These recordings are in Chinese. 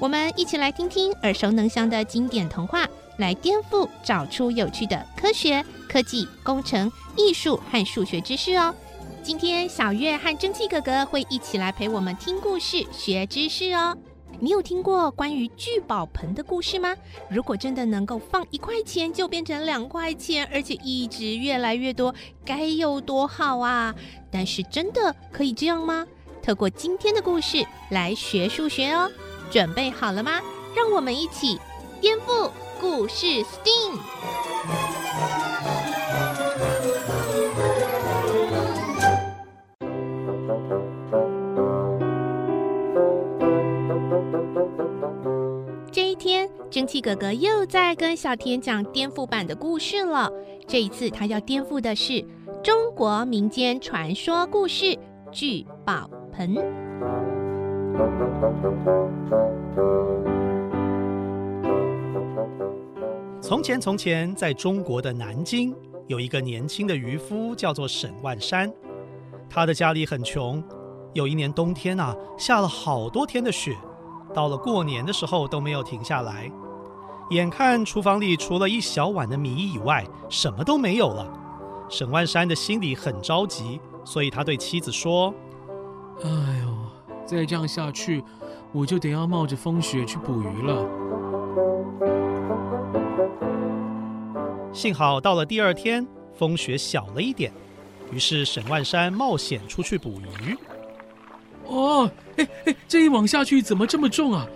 我们一起来听听耳熟能详的经典童话，来颠覆，找出有趣的科学、科技、工程、艺术和数学知识哦。今天小月和蒸汽哥哥会一起来陪我们听故事、学知识哦。你有听过关于聚宝盆的故事吗？如果真的能够放一块钱就变成两块钱，而且一直越来越多，该有多好啊！但是真的可以这样吗？透过今天的故事来学数学哦。准备好了吗？让我们一起颠覆故事 STEAM。这一天，蒸汽哥哥又在跟小田讲颠覆版的故事了。这一次，他要颠覆的是中国民间传说故事《聚宝盆》。从前，从前，在中国的南京，有一个年轻的渔夫，叫做沈万山。他的家里很穷。有一年冬天啊，下了好多天的雪，到了过年的时候都没有停下来。眼看厨房里除了一小碗的米以外，什么都没有了。沈万山的心里很着急，所以他对妻子说：“哎呦。”再这样下去，我就得要冒着风雪去捕鱼了。幸好到了第二天，风雪小了一点，于是沈万山冒险出去捕鱼。哦，哎哎，这一网下去怎么这么重啊？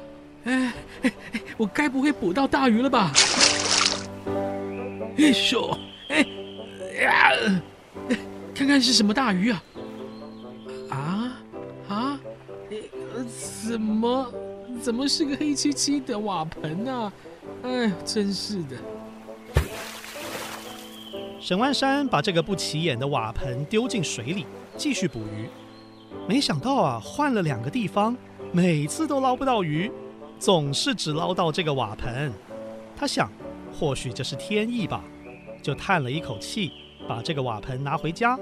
哎哎哎，我该不会捕到大鱼了吧？哎呦，哎呀，看看是什么大鱼啊？怎么，怎么是个黑漆漆的瓦盆呢？哎，真是的！沈万山把这个不起眼的瓦盆丢进水里，继续捕鱼。没想到啊，换了两个地方，每次都捞不到鱼，总是只捞到这个瓦盆。他想，或许这是天意吧，就叹了一口气，把这个瓦盆拿回家。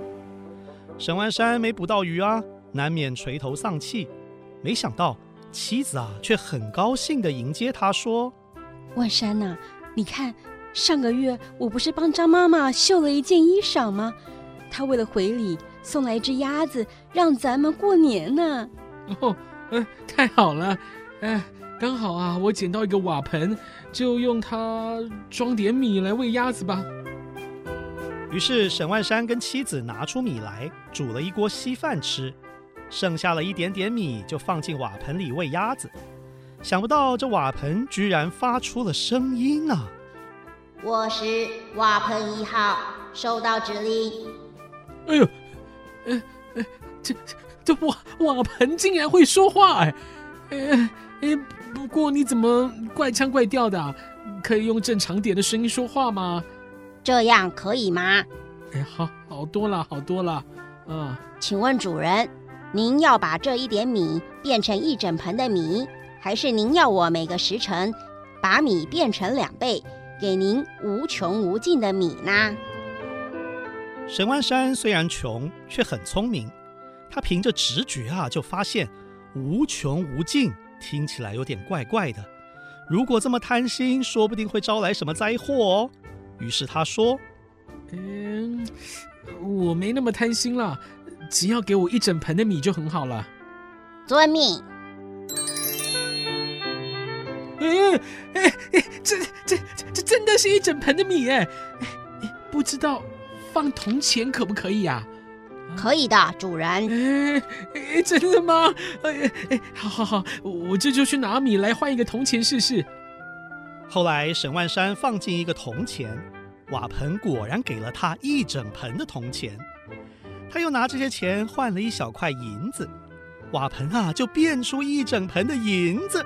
沈万山没捕到鱼啊，难免垂头丧气。没想到妻子啊，却很高兴的迎接他，说：“万山呐，你看，上个月我不是帮张妈妈绣了一件衣裳吗？她为了回礼，送来一只鸭子，让咱们过年呢。哦，呃，太好了，哎，刚好啊，我捡到一个瓦盆，就用它装点米来喂鸭子吧。”于是沈万山跟妻子拿出米来，煮了一锅稀饭吃。剩下了一点点米，就放进瓦盆里喂鸭子。想不到这瓦盆居然发出了声音啊！我是瓦盆一号，收到指令。哎呦，哎哎，这这瓦瓦盆竟然会说话哎！哎哎，不过你怎么怪腔怪调的？可以用正常点的声音说话吗？这样可以吗？哎，好，好多了，好多了。嗯，请问主人。您要把这一点米变成一整盆的米，还是您要我每个时辰把米变成两倍，给您无穷无尽的米呢？沈万山虽然穷，却很聪明。他凭着直觉啊，就发现无穷无尽听起来有点怪怪的。如果这么贪心，说不定会招来什么灾祸哦。于是他说：“嗯，我没那么贪心了。”只要给我一整盆的米就很好了。遵命。嗯哎哎，这这这真的是一整盆的米哎！哎，不知道放铜钱可不可以啊？可以的，主人。哎哎，真的吗？哎哎，好好好，我这就去拿米来换一个铜钱试试。后来沈万山放进一个铜钱，瓦盆果然给了他一整盆的铜钱。他又拿这些钱换了一小块银子，瓦盆啊就变出一整盆的银子。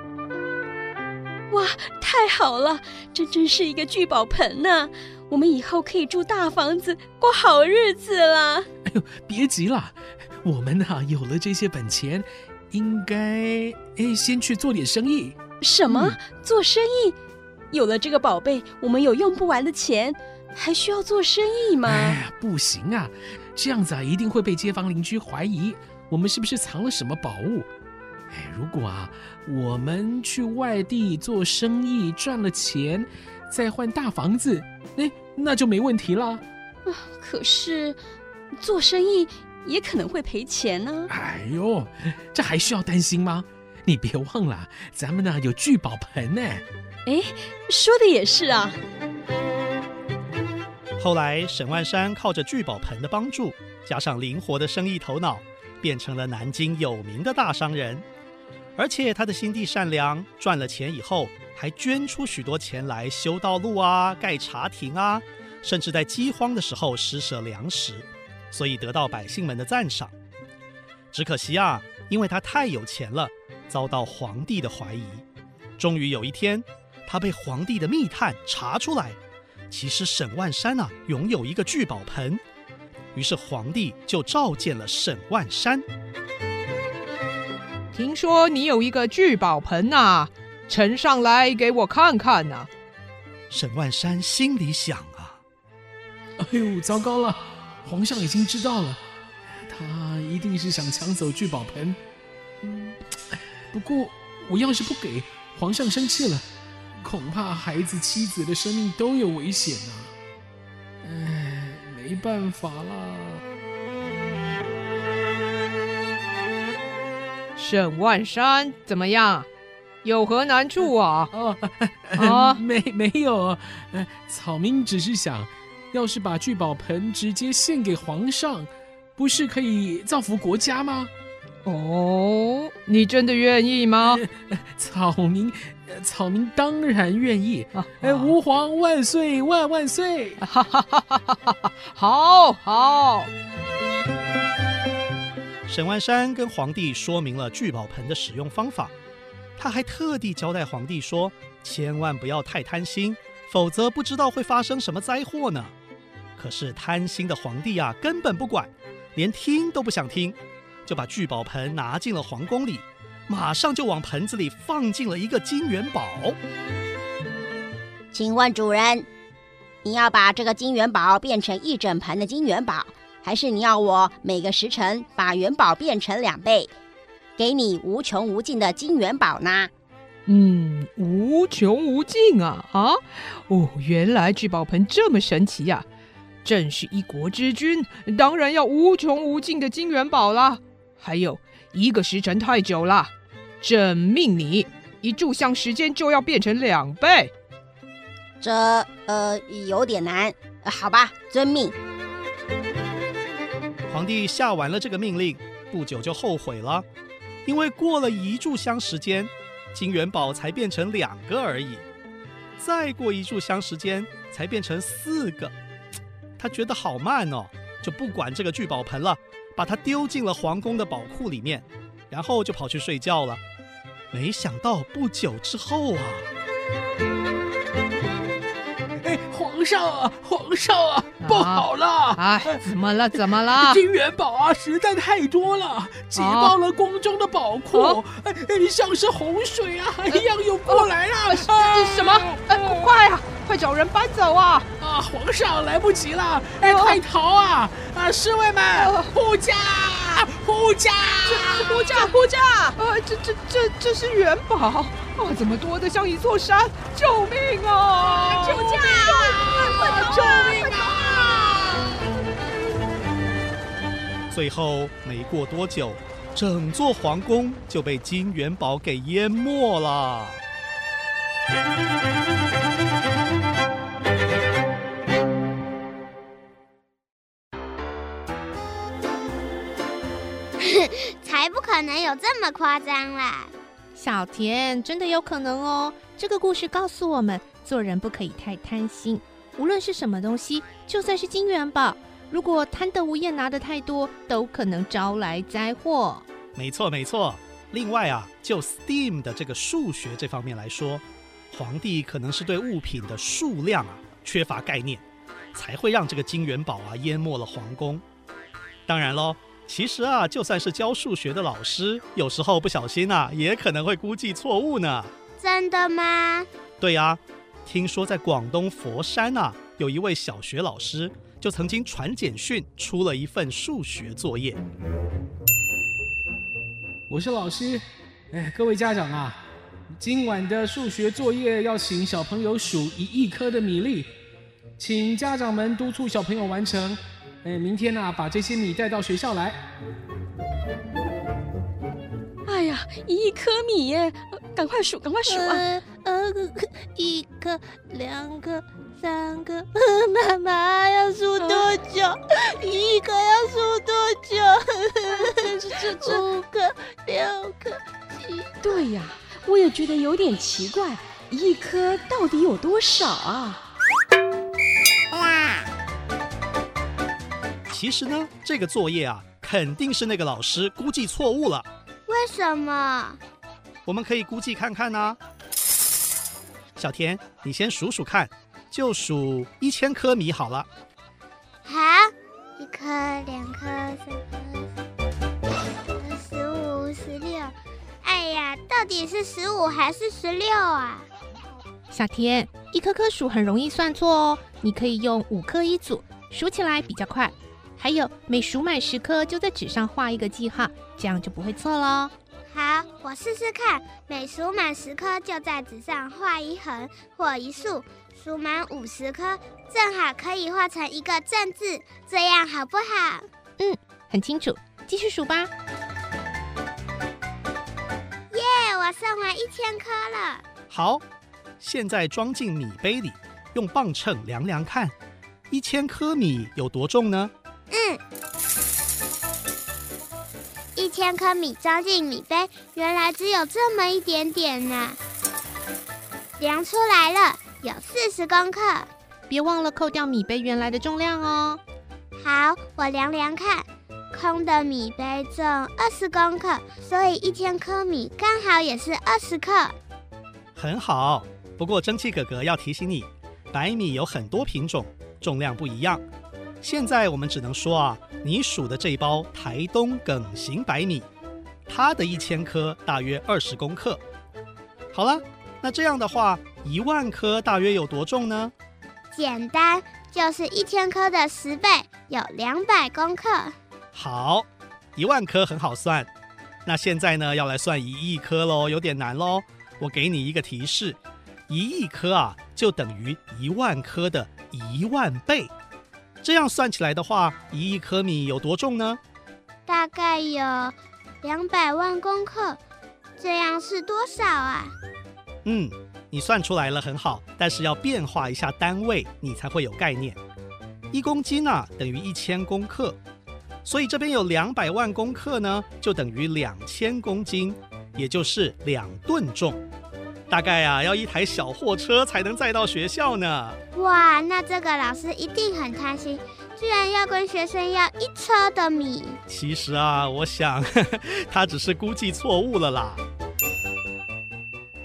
哇，太好了，真真是一个聚宝盆呢！我们以后可以住大房子，过好日子了。哎呦，别急了，我们呐、啊、有了这些本钱，应该哎先去做点生意。什么？嗯、做生意？有了这个宝贝，我们有用不完的钱，还需要做生意吗？哎呀，不行啊，这样子啊一定会被街坊邻居怀疑，我们是不是藏了什么宝物？哎，如果啊，我们去外地做生意赚了钱，再换大房子，哎，那就没问题了。啊，可是做生意也可能会赔钱呢。哎呦，这还需要担心吗？你别忘了，咱们呢有聚宝盆呢。哎，说的也是啊。后来沈万山靠着聚宝盆的帮助，加上灵活的生意头脑，变成了南京有名的大商人。而且他的心地善良，赚了钱以后还捐出许多钱来修道路啊、盖茶亭啊，甚至在饥荒的时候施舍粮食，所以得到百姓们的赞赏。只可惜啊，因为他太有钱了，遭到皇帝的怀疑。终于有一天，他被皇帝的密探查出来，其实沈万山啊拥有一个聚宝盆，于是皇帝就召见了沈万山。听说你有一个聚宝盆呐、啊，呈上来给我看看呐、啊。沈万山心里想啊，哎呦，糟糕了，皇上已经知道了，他一定是想抢走聚宝盆。嗯，不过我要是不给，皇上生气了，恐怕孩子、妻子的生命都有危险呐、啊。哎，没办法啦。沈万山怎么样？有何难处啊？哦，啊，没没有，草民只是想，要是把聚宝盆直接献给皇上，不是可以造福国家吗？哦，你真的愿意吗？草民，草民当然愿意。哎，吾皇万岁万万岁！哈哈哈哈哈哈！好好。沈万山跟皇帝说明了聚宝盆的使用方法，他还特地交代皇帝说：“千万不要太贪心，否则不知道会发生什么灾祸呢。”可是贪心的皇帝啊，根本不管，连听都不想听，就把聚宝盆拿进了皇宫里，马上就往盆子里放进了一个金元宝。请问主人，你要把这个金元宝变成一整盆的金元宝？还是你要我每个时辰把元宝变成两倍，给你无穷无尽的金元宝呢？嗯，无穷无尽啊啊！哦，原来聚宝盆这么神奇呀！朕是一国之君，当然要无穷无尽的金元宝啦。还有一个时辰太久了，朕命你一炷香时间就要变成两倍。这呃有点难，好吧，遵命。皇帝下完了这个命令，不久就后悔了，因为过了一炷香时间，金元宝才变成两个而已；再过一炷香时间，才变成四个。他觉得好慢哦，就不管这个聚宝盆了，把它丢进了皇宫的宝库里面，然后就跑去睡觉了。没想到不久之后啊。哎皇上啊，皇上啊，不好了！哎，怎么了？怎么了？金元宝啊，实在太多了，挤爆了宫中的宝库，哎，像是洪水啊一样涌过来了。什么？哎，快啊，快找人搬走啊！啊，皇上来不及了，哎，快逃啊！啊，侍卫们，护驾，护驾，护驾，护驾！啊，这这这这是元宝啊，怎么多的像一座山？救命啊！救驾！救命啊！最后没过多久，整座皇宫就被金元宝给淹没了。能有这么夸张啦！小田，真的有可能哦。这个故事告诉我们，做人不可以太贪心。无论是什么东西，就算是金元宝，如果贪得无厌拿得太多，都可能招来灾祸。没错，没错。另外啊，就 STEAM 的这个数学这方面来说，皇帝可能是对物品的数量啊缺乏概念，才会让这个金元宝啊淹没了皇宫。当然喽，其实啊，就算是教数学的老师，有时候不小心啊，也可能会估计错误呢。真的吗？对呀，听说在广东佛山啊，有一位小学老师就曾经传简讯出了一份数学作业。我是老师，哎，各位家长啊，今晚的数学作业要请小朋友数一亿颗的米粒，请家长们督促小朋友完成。哎，明天呢，把这些米带到学校来。哎呀，一亿颗米耶！赶快数，赶快数啊！呃，一颗，两颗，三颗，妈妈要数多久？一颗要数多久？这这这，五颗，六颗，七。对呀，我也觉得有点奇怪，一颗到底有多少啊？其实呢，这个作业啊，肯定是那个老师估计错误了。为什么？我们可以估计看看呢、啊。小田，你先数数看，就数一千颗米好了。好，一颗、两颗、三颗、十五、十六。哎呀，到底是十五还是十六啊？小田，一颗颗数很容易算错哦。你可以用五颗一组，数起来比较快。还有，每数满十颗就在纸上画一个记号，这样就不会错喽。好，我试试看。每数满十颗就在纸上画一横或一竖，数满五十颗正好可以画成一个正字，这样好不好？嗯，很清楚。继续数吧。耶，我算完一千颗了。好，现在装进米杯里，用磅秤量量看，一千颗米有多重呢？嗯，一千颗米装进米杯，原来只有这么一点点呢。量出来了，有四十公克。别忘了扣掉米杯原来的重量哦。好，我量量看，空的米杯重二十公克，所以一千颗米刚好也是二十克。很好，不过蒸汽哥哥要提醒你，白米有很多品种，重量不一样。现在我们只能说啊，你数的这一包台东梗型白米，它的一千颗大约二十公克。好了，那这样的话，一万颗大约有多重呢？简单，就是一千颗的十倍，有两百公克。好，一万颗很好算。那现在呢，要来算一亿颗喽，有点难喽。我给你一个提示，一亿颗啊，就等于一万颗的一万倍。这样算起来的话，一亿颗米有多重呢？大概有两百万公克。这样是多少啊？嗯，你算出来了，很好。但是要变化一下单位，你才会有概念。一公斤呢，等于一千公克，所以这边有两百万公克呢，就等于两千公斤，也就是两吨重。大概啊，要一台小货车才能载到学校呢。哇，那这个老师一定很贪心，居然要跟学生要一车的米。其实啊，我想呵呵 他只是估计错误了啦。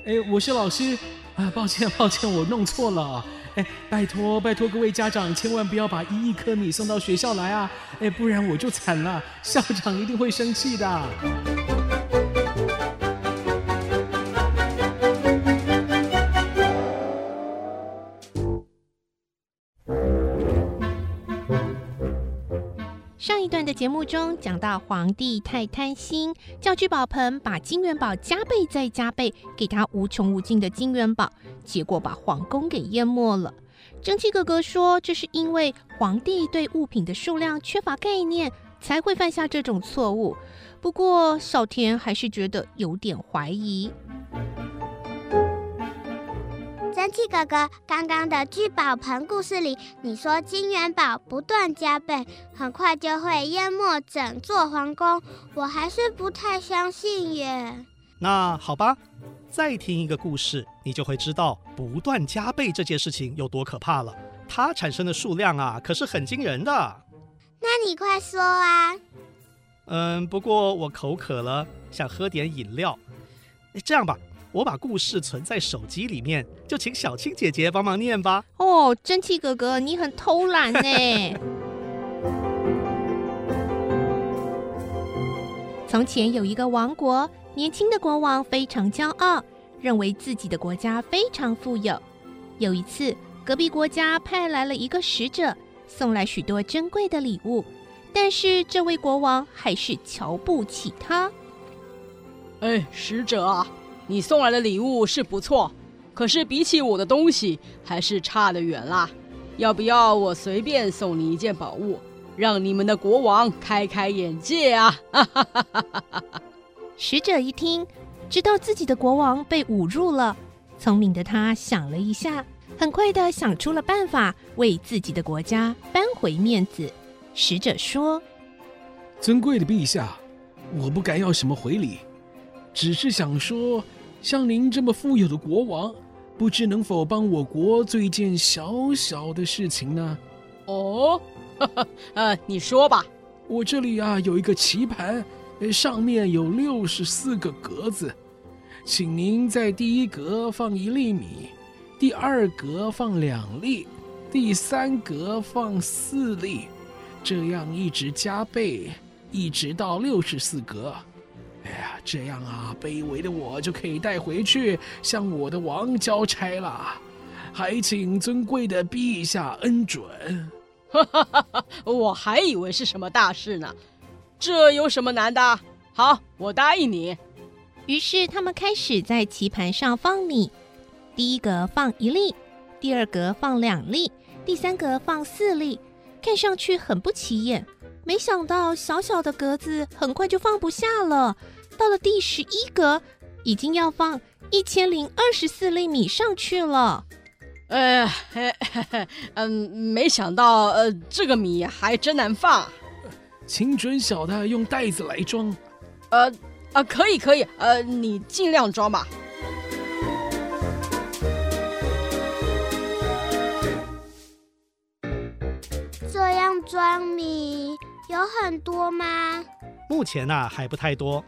哎，我是老师啊，抱歉抱歉，我弄错了。哎，拜托拜托各位家长，千万不要把一亿颗米送到学校来啊！哎，不然我就惨了，校长一定会生气的。节目中讲到皇帝太贪心，叫聚宝盆把金元宝加倍再加倍，给他无穷无尽的金元宝，结果把皇宫给淹没了。蒸汽哥哥说，这是因为皇帝对物品的数量缺乏概念，才会犯下这种错误。不过小田还是觉得有点怀疑。蒸汽哥哥，刚刚的聚宝盆故事里，你说金元宝不断加倍，很快就会淹没整座皇宫，我还是不太相信耶。那好吧，再听一个故事，你就会知道不断加倍这件事情有多可怕了。它产生的数量啊，可是很惊人的。那你快说啊。嗯，不过我口渴了，想喝点饮料。这样吧。我把故事存在手机里面，就请小青姐姐帮忙念吧。哦，蒸汽哥哥，你很偷懒呢。从前有一个王国，年轻的国王非常骄傲，认为自己的国家非常富有。有一次，隔壁国家派来了一个使者，送来许多珍贵的礼物，但是这位国王还是瞧不起他。哎，使者啊！你送来的礼物是不错，可是比起我的东西，还是差得远啦。要不要我随便送你一件宝物，让你们的国王开开眼界啊？使者一听，知道自己的国王被侮辱了，聪明的他想了一下，很快的想出了办法，为自己的国家扳回面子。使者说：“尊贵的陛下，我不敢要什么回礼，只是想说。”像您这么富有的国王，不知能否帮我国做一件小小的事情呢？哦，哈哈呃，你说吧。我这里啊有一个棋盘，上面有六十四个格子，请您在第一格放一粒米，第二格放两粒，第三格放四粒，这样一直加倍，一直到六十四格。哎呀，这样啊，卑微的我就可以带回去向我的王交差了，还请尊贵的陛下恩准。哈哈哈哈，我还以为是什么大事呢，这有什么难的？好，我答应你。于是他们开始在棋盘上放米，第一格放一粒，第二格放两粒，第三格放四粒，看上去很不起眼。没想到小小的格子很快就放不下了。到了第十一格，已经要放一千零二十四粒米上去了。呃，嗯，没想到，呃，这个米还真难放。请准小的用袋子来装。呃，啊，可以，可以，呃，你尽量装吧。这样装米有很多吗？目前啊，还不太多。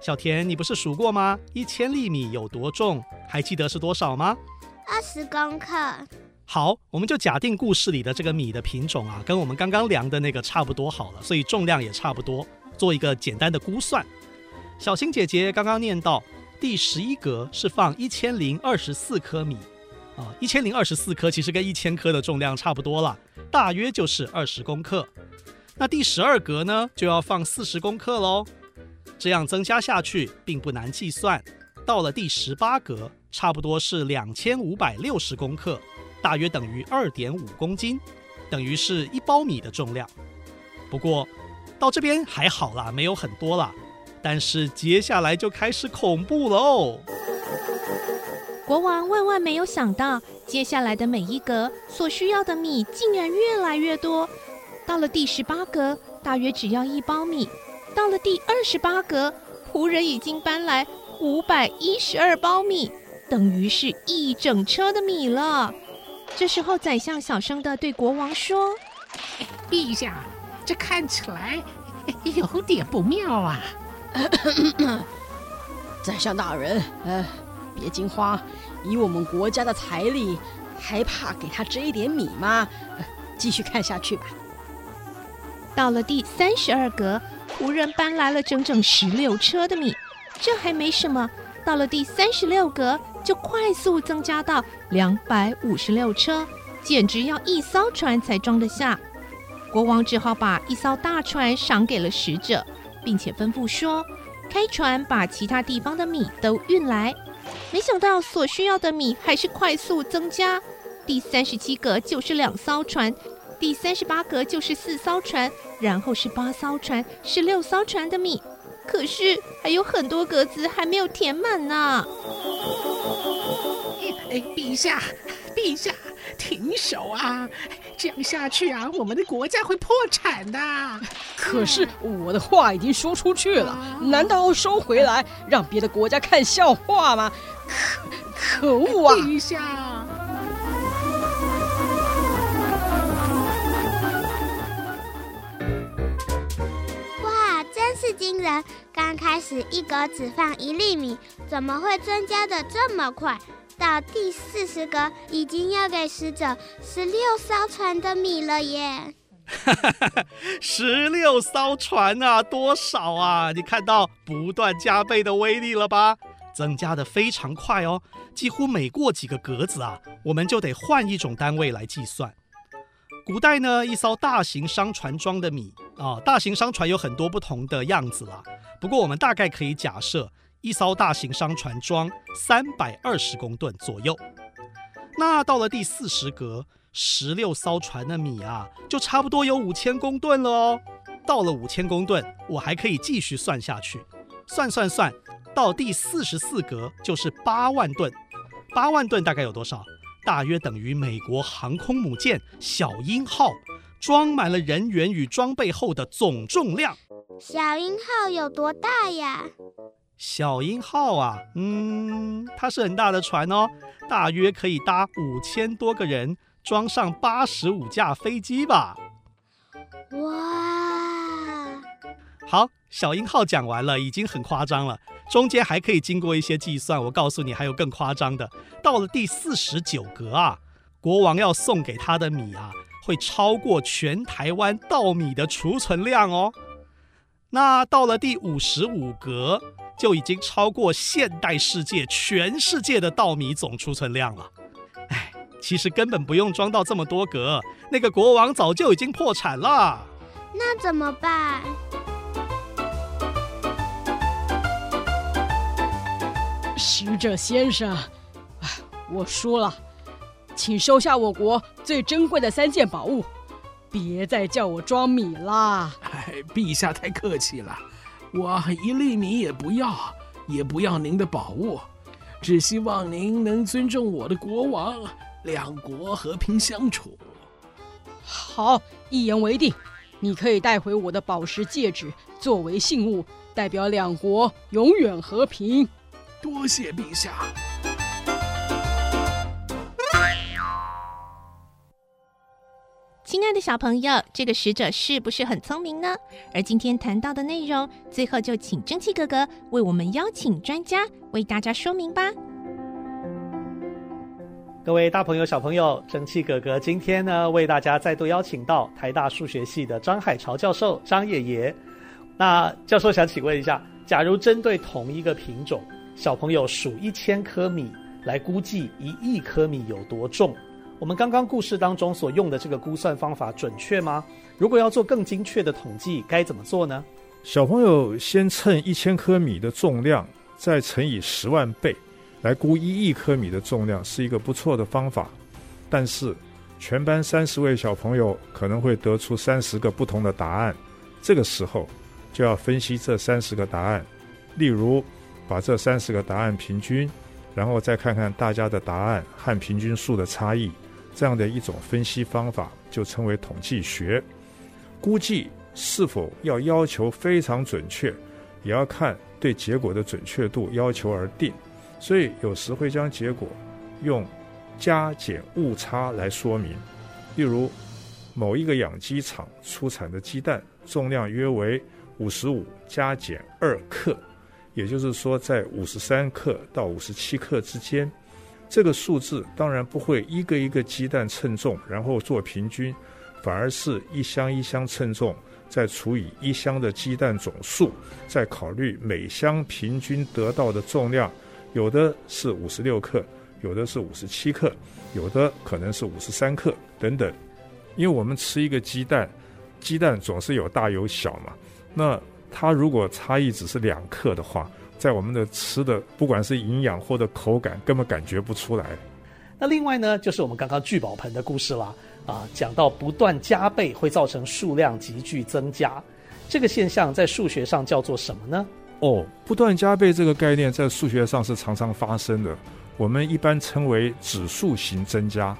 小田，你不是数过吗？一千粒米有多重？还记得是多少吗？二十公克。好，我们就假定故事里的这个米的品种啊，跟我们刚刚量的那个差不多好了，所以重量也差不多，做一个简单的估算。小新姐姐刚刚念到第十一格是放一千零二十四颗米啊，一千零二十四颗其实跟一千颗的重量差不多了，大约就是二十公克。那第十二格呢，就要放四十公克喽。这样增加下去并不难计算，到了第十八格，差不多是两千五百六十公克，大约等于二点五公斤，等于是一包米的重量。不过到这边还好啦，没有很多啦。但是接下来就开始恐怖喽。国王万万没有想到，接下来的每一格所需要的米竟然越来越多。到了第十八格，大约只要一包米。到了第二十八格，仆人已经搬来五百一十二包米，等于是一整车的米了。这时候，宰相小声的对国王说：“陛下，这看起来有点不妙啊！” 宰相大人，呃，别惊慌，以我们国家的财力，还怕给他这一点米吗？继续看下去吧。到了第三十二格。仆人搬来了整整十六车的米，这还没什么。到了第三十六格，就快速增加到两百五十六车，简直要一艘船才装得下。国王只好把一艘大船赏给了使者，并且吩咐说：“开船把其他地方的米都运来。”没想到所需要的米还是快速增加，第三十七格就是两艘船。第三十八格就是四艘船，然后是八艘船，是六艘船的米，可是还有很多格子还没有填满呢。哎，陛下，陛下，停手啊！这样下去啊，我们的国家会破产的。可是我的话已经说出去了，难道收回来让别的国家看笑话吗？可可恶啊！陛下。惊人！刚开始一格只放一粒米，怎么会增加的这么快？到第四十格，已经要给使者十六艘船的米了耶！十六艘船啊，多少啊？你看到不断加倍的威力了吧？增加的非常快哦，几乎每过几个格子啊，我们就得换一种单位来计算。古代呢，一艘大型商船装的米啊，大型商船有很多不同的样子啦。不过我们大概可以假设，一艘大型商船装三百二十公吨左右。那到了第四十格。十六艘船的米啊，就差不多有五千公吨了哦。到了五千公吨，我还可以继续算下去，算算算，到第四十四格就是八万吨。八万吨大概有多少？大约等于美国航空母舰“小鹰号”装满了人员与装备后的总重量。小鹰号有多大呀？小鹰号啊，嗯，它是很大的船哦，大约可以搭五千多个人。装上八十五架飞机吧！哇！好，小鹰号讲完了，已经很夸张了。中间还可以经过一些计算。我告诉你，还有更夸张的。到了第四十九格啊，国王要送给他的米啊，会超过全台湾稻米的储存量哦。那到了第五十五格，就已经超过现代世界全世界的稻米总储存量了。其实根本不用装到这么多格，那个国王早就已经破产了。那怎么办？使者先生，我输了，请收下我国最珍贵的三件宝物，别再叫我装米啦。哎，陛下太客气了，我一粒米也不要，也不要您的宝物，只希望您能尊重我的国王。两国和平相处，好，一言为定。你可以带回我的宝石戒指作为信物，代表两国永远和平。多谢陛下。亲爱的小朋友，这个使者是不是很聪明呢？而今天谈到的内容，最后就请蒸汽哥哥为我们邀请专家为大家说明吧。各位大朋友、小朋友，蒸汽哥哥今天呢，为大家再度邀请到台大数学系的张海潮教授张爷爷。那教授想请问一下，假如针对同一个品种，小朋友数一千颗米来估计一亿颗米有多重，我们刚刚故事当中所用的这个估算方法准确吗？如果要做更精确的统计，该怎么做呢？小朋友先称一千颗米的重量，再乘以十万倍。来估一亿颗米的重量是一个不错的方法，但是全班三十位小朋友可能会得出三十个不同的答案，这个时候就要分析这三十个答案，例如把这三十个答案平均，然后再看看大家的答案和平均数的差异，这样的一种分析方法就称为统计学。估计是否要要求非常准确，也要看对结果的准确度要求而定。所以有时会将结果用加减误差来说明，例如某一个养鸡场出产的鸡蛋重量约为五十五加减二克，也就是说在五十三克到五十七克之间。这个数字当然不会一个一个鸡蛋称重然后做平均，反而是一箱一箱称重，再除以一箱的鸡蛋总数，再考虑每箱平均得到的重量。有的是五十六克，有的是五十七克，有的可能是五十三克等等。因为我们吃一个鸡蛋，鸡蛋总是有大有小嘛。那它如果差异只是两克的话，在我们的吃的不管是营养或者口感，根本感觉不出来。那另外呢，就是我们刚刚聚宝盆的故事啦。啊，讲到不断加倍会造成数量急剧增加，这个现象在数学上叫做什么呢？哦，不断加倍这个概念在数学上是常常发生的，我们一般称为指数型增加。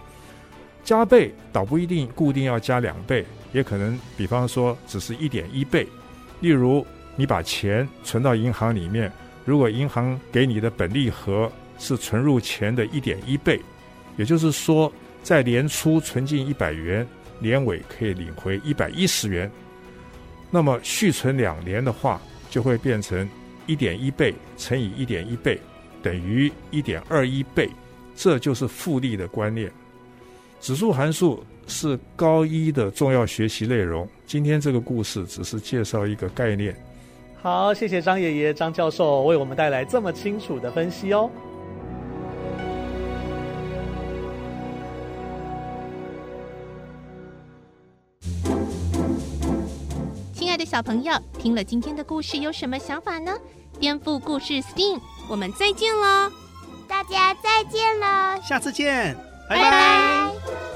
加倍倒不一定固定要加两倍，也可能比方说只是一点一倍。例如，你把钱存到银行里面，如果银行给你的本利和是存入钱的一点一倍，也就是说，在年初存进一百元，年尾可以领回一百一十元。那么续存两年的话，就会变成一点一倍乘以一点一倍等于一点二一倍，这就是复利的观念。指数函数是高一的重要学习内容。今天这个故事只是介绍一个概念。好，谢谢张爷爷、张教授为我们带来这么清楚的分析哦。亲爱的小朋友，听了今天的故事有什么想法呢？颠覆故事 STEAM，我们再见喽！大家再见喽！下次见，拜拜拜。